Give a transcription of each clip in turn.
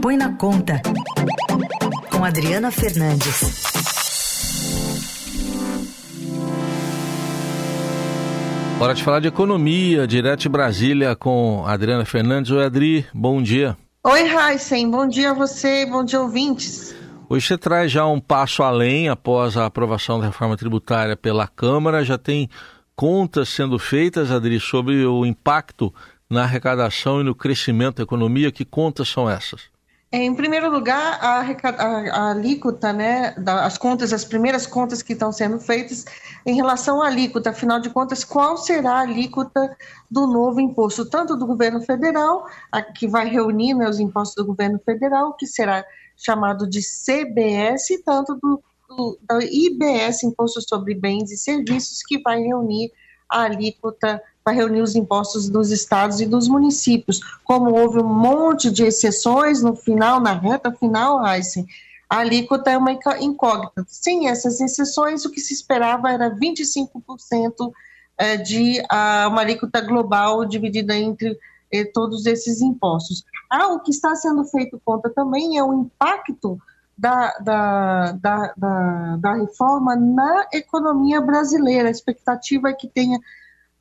Põe na Conta, com Adriana Fernandes. Hora de falar de economia, direto de Brasília com Adriana Fernandes. Oi, Adri, bom dia. Oi, Heisen, bom dia a você, bom dia, ouvintes. Hoje você traz já um passo além após a aprovação da reforma tributária pela Câmara. Já tem contas sendo feitas, Adri, sobre o impacto na arrecadação e no crescimento da economia. Que contas são essas? Em primeiro lugar, a, a, a alíquota, né, da, as contas, as primeiras contas que estão sendo feitas em relação à alíquota, afinal de contas, qual será a alíquota do novo imposto, tanto do governo federal, a, que vai reunir né, os impostos do governo federal, que será chamado de CBS, tanto do, do, do IBS, Imposto sobre Bens e Serviços, que vai reunir a alíquota para reunir os impostos dos estados e dos municípios. Como houve um monte de exceções no final, na reta final, Heisen, a alíquota é uma incógnita. Sem essas exceções, o que se esperava era 25% é, de uma alíquota global dividida entre eh, todos esses impostos. Ah, o que está sendo feito conta também é o impacto da, da, da, da, da reforma na economia brasileira. A expectativa é que tenha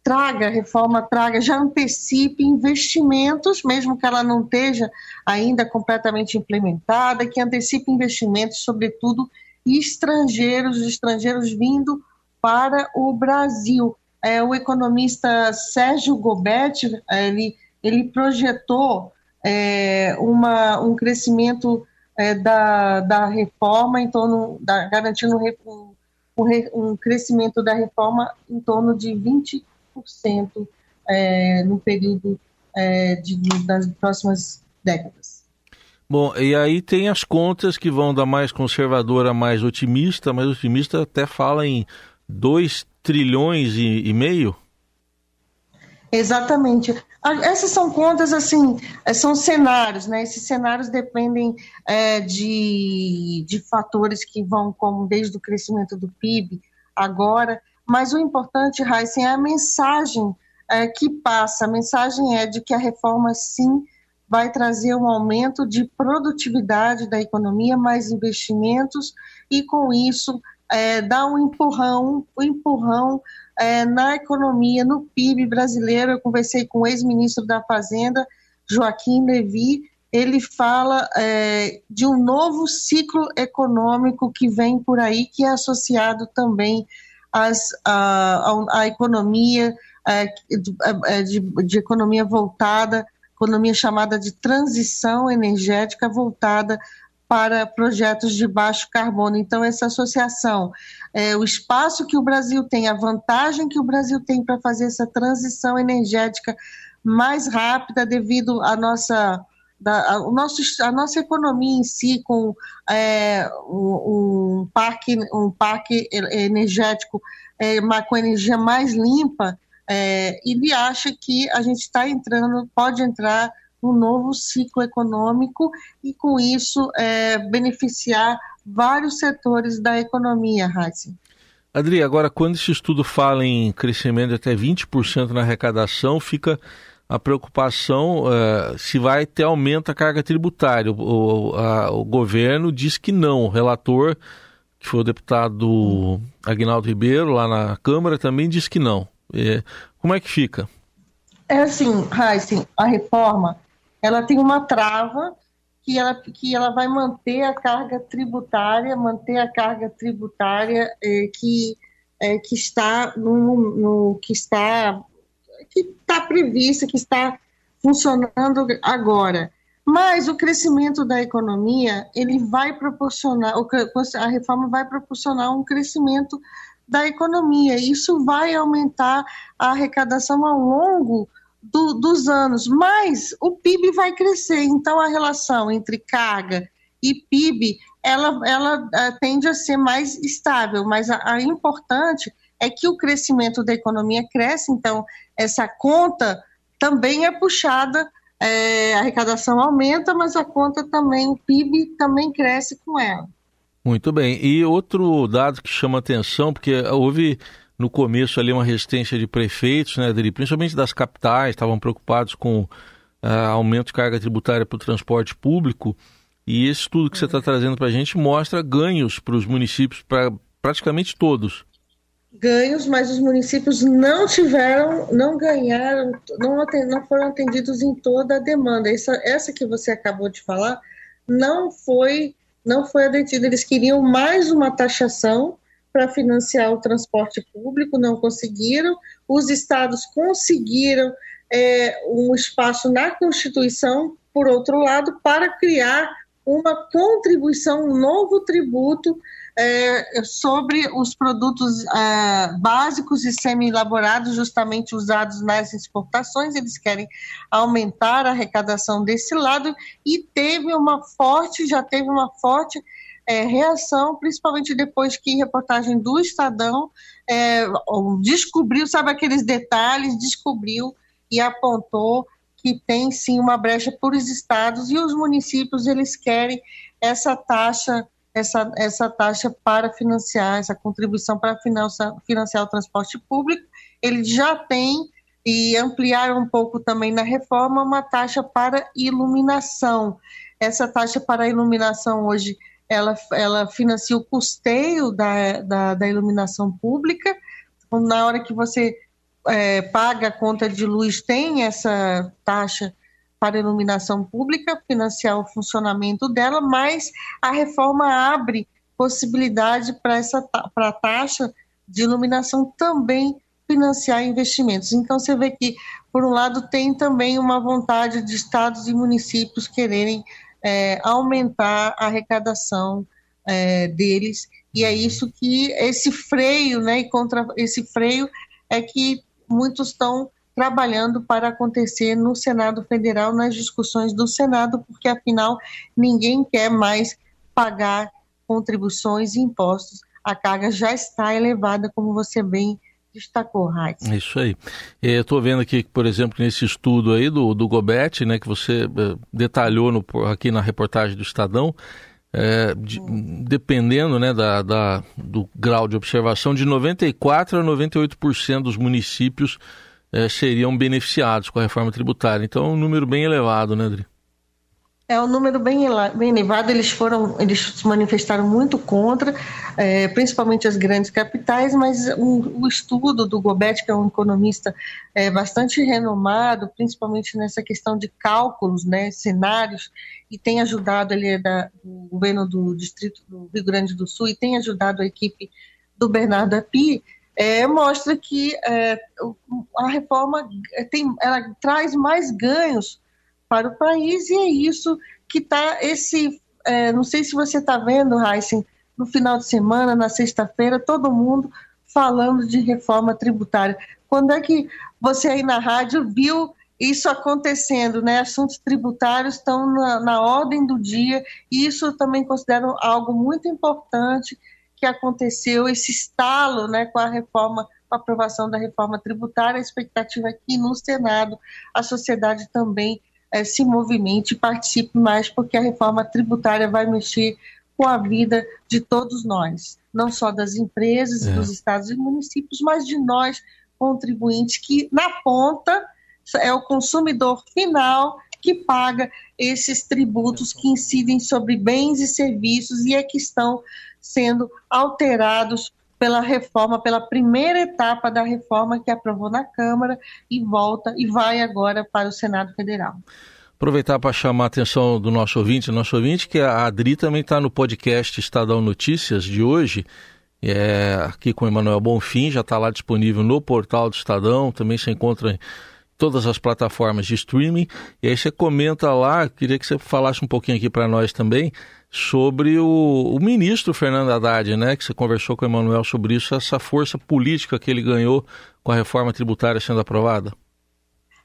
traga, a reforma traga, já antecipe investimentos, mesmo que ela não esteja ainda completamente implementada, que antecipe investimentos, sobretudo estrangeiros, estrangeiros vindo para o Brasil. É, o economista Sérgio Gobetti, ele, ele projetou é, uma, um crescimento é, da, da reforma em torno, da, garantindo um, um, um crescimento da reforma em torno de 20 é, no período é, de, das próximas décadas. Bom, e aí tem as contas que vão da mais conservadora a mais otimista, mas otimista até fala em 2 trilhões e, e meio? Exatamente. Essas são contas, assim, é, são cenários, né? Esses cenários dependem é, de, de fatores que vão, como desde o crescimento do PIB, agora, mas o importante, Heisen, é a mensagem é, que passa. A mensagem é de que a reforma, sim, vai trazer um aumento de produtividade da economia, mais investimentos, e com isso é, dá um empurrão, um empurrão é, na economia, no PIB brasileiro. Eu conversei com o ex-ministro da Fazenda, Joaquim Levi, ele fala é, de um novo ciclo econômico que vem por aí, que é associado também as, a, a, economia é, de, é, de, de economia voltada, economia chamada de transição energética voltada para projetos de baixo carbono. Então, essa associação, é, o espaço que o Brasil tem, a vantagem que o Brasil tem para fazer essa transição energética mais rápida devido à nossa da, a, o nosso, a nossa economia em si, com é, um, um, parque, um parque energético é, com energia mais limpa, é, ele acha que a gente está entrando, pode entrar num novo ciclo econômico e, com isso, é, beneficiar vários setores da economia, Heisen. Adri, agora, quando esse estudo fala em crescimento de até 20% na arrecadação, fica a preocupação uh, se vai ter aumento da carga tributária. O, a, o, governo diz que não. O relator, que foi o deputado Agnaldo Ribeiro, lá na Câmara, também diz que não. Como é que fica? É assim, Heisen, a reforma ela tem uma trava que ela, que ela vai manter a carga tributária, manter a carga tributária é, que, é, que está no, no que está que está prevista, que está funcionando agora. Mas o crescimento da economia, ele vai proporcionar, a reforma vai proporcionar um crescimento da economia. Isso vai aumentar a arrecadação ao longo do, dos anos, mas o PIB vai crescer. Então, a relação entre carga e PIB, ela, ela eh, tende a ser mais estável. Mas a, a importante é que o crescimento da economia cresce, então essa conta também é puxada, é, a arrecadação aumenta, mas a conta também, o PIB também cresce com ela. Muito bem. E outro dado que chama atenção, porque houve no começo ali uma resistência de prefeitos, né, Adri, principalmente das capitais, estavam preocupados com aumento de carga tributária para o transporte público. E esse estudo que você está trazendo para a gente mostra ganhos para os municípios, para praticamente todos. Ganhos, mas os municípios não tiveram, não ganharam, não, não foram atendidos em toda a demanda. Essa, essa que você acabou de falar não foi, não foi atendida. Eles queriam mais uma taxação para financiar o transporte público, não conseguiram. Os estados conseguiram é, um espaço na Constituição, por outro lado, para criar uma contribuição, um novo tributo é, sobre os produtos é, básicos e semi-elaborados, justamente usados nas exportações. Eles querem aumentar a arrecadação desse lado e teve uma forte, já teve uma forte é, reação, principalmente depois que reportagem do Estadão é, descobriu, sabe aqueles detalhes, descobriu e apontou que tem sim uma brecha por os estados e os municípios eles querem essa taxa essa, essa taxa para financiar essa contribuição para financiar, financiar o transporte público eles já têm e ampliaram um pouco também na reforma uma taxa para iluminação essa taxa para iluminação hoje ela, ela financia o custeio da, da, da iluminação pública. Então, na hora que você é, paga a conta de luz, tem essa taxa para iluminação pública, financiar o funcionamento dela, mas a reforma abre possibilidade para essa para a taxa de iluminação também financiar investimentos. Então você vê que, por um lado, tem também uma vontade de estados e municípios quererem é, aumentar a arrecadação é, deles. E é isso que esse freio, né, contra esse freio é que muitos estão trabalhando para acontecer no Senado Federal, nas discussões do Senado, porque afinal ninguém quer mais pagar contribuições e impostos. A carga já está elevada, como você bem destacou, Raíssa. Isso aí. Eu estou vendo aqui, por exemplo, nesse estudo aí do, do Gobet, né, que você eh, detalhou no, aqui na reportagem do Estadão, é, de, dependendo né, da, da, do grau de observação, de 94% a 98% dos municípios é, seriam beneficiados com a reforma tributária. Então, é um número bem elevado, né, Adri? É um número bem, bem elevado, eles foram, eles se manifestaram muito contra, é, principalmente as grandes capitais, mas o, o, estudo do Gobet, que é um economista é, bastante renomado, principalmente nessa questão de cálculos, né, cenários, e tem ajudado, ele é da, do governo do Distrito do Rio Grande do Sul, e tem ajudado a equipe do Bernardo Api, é, mostra que é, a reforma tem, ela traz mais ganhos para o país, e é isso que está esse. É, não sei se você está vendo, Heisen, no final de semana, na sexta-feira, todo mundo falando de reforma tributária. Quando é que você aí na rádio viu isso acontecendo, né? Assuntos tributários estão na, na ordem do dia, e isso eu também considero algo muito importante que aconteceu, esse estalo né, com a reforma, com a aprovação da reforma tributária, a expectativa é que no Senado a sociedade também é, se movimente e participe mais, porque a reforma tributária vai mexer com a vida de todos nós, não só das empresas, é. dos estados e municípios, mas de nós, contribuintes, que na ponta é o consumidor final que paga esses tributos que incidem sobre bens e serviços e é que estão sendo alterados pela reforma, pela primeira etapa da reforma que aprovou na Câmara e volta e vai agora para o Senado Federal. Aproveitar para chamar a atenção do nosso ouvinte, nosso ouvinte, que a Adri também está no podcast Estadão Notícias de hoje, é, aqui com o Emanuel Bonfim, já está lá disponível no portal do Estadão, também se encontra todas as plataformas de streaming. E aí você comenta lá, queria que você falasse um pouquinho aqui para nós também, sobre o, o, ministro Fernando Haddad, né, que você conversou com o Emanuel sobre isso, essa força política que ele ganhou com a reforma tributária sendo aprovada.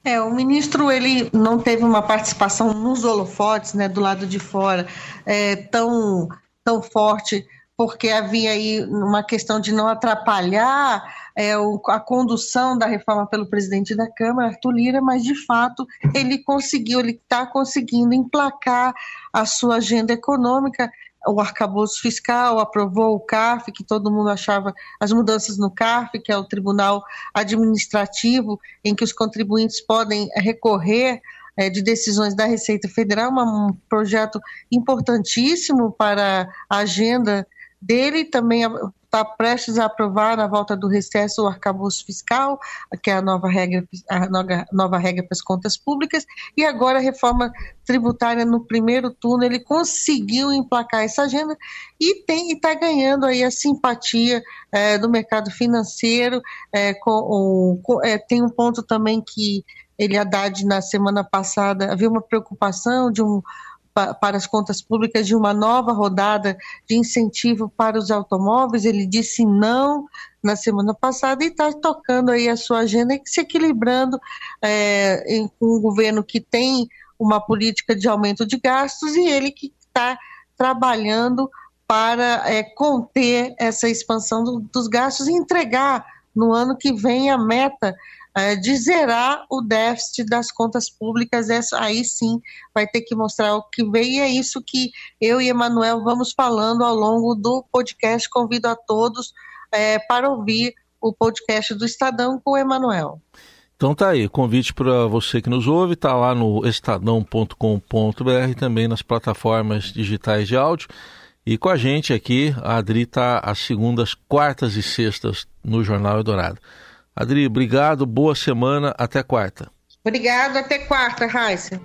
É, o ministro ele não teve uma participação nos holofotes, né, do lado de fora, é, tão, tão forte porque havia aí uma questão de não atrapalhar é, o, a condução da reforma pelo presidente da Câmara, Arthur Lira, mas de fato ele conseguiu, ele está conseguindo emplacar a sua agenda econômica. O arcabouço fiscal aprovou o CARF, que todo mundo achava as mudanças no CARF, que é o tribunal administrativo em que os contribuintes podem recorrer é, de decisões da Receita Federal, um projeto importantíssimo para a agenda dele, também está prestes a aprovar na volta do recesso o arcabouço fiscal, que é a nova regra, a nova, regra para as contas públicas, e agora a reforma tributária no primeiro turno, ele conseguiu emplacar essa agenda e está ganhando aí a simpatia é, do mercado financeiro, é, com, com, é, tem um ponto também que ele, Haddad, na semana passada, havia uma preocupação de um para as contas públicas de uma nova rodada de incentivo para os automóveis. Ele disse não na semana passada e está tocando aí a sua agenda e se equilibrando é, em, com um governo que tem uma política de aumento de gastos e ele que está trabalhando para é, conter essa expansão do, dos gastos e entregar no ano que vem a meta é, de zerar o déficit das contas públicas, essa, aí sim vai ter que mostrar o que vem, e é isso que eu e Emanuel vamos falando ao longo do podcast. Convido a todos é, para ouvir o podcast do Estadão com o Emanuel. Então tá aí, convite para você que nos ouve, tá lá no estadão.com.br também nas plataformas digitais de áudio. E com a gente aqui, a Adri está às segundas, quartas e sextas no Jornal Eldorado. Adri, obrigado, boa semana, até quarta. Obrigado, até quarta, Raíssa.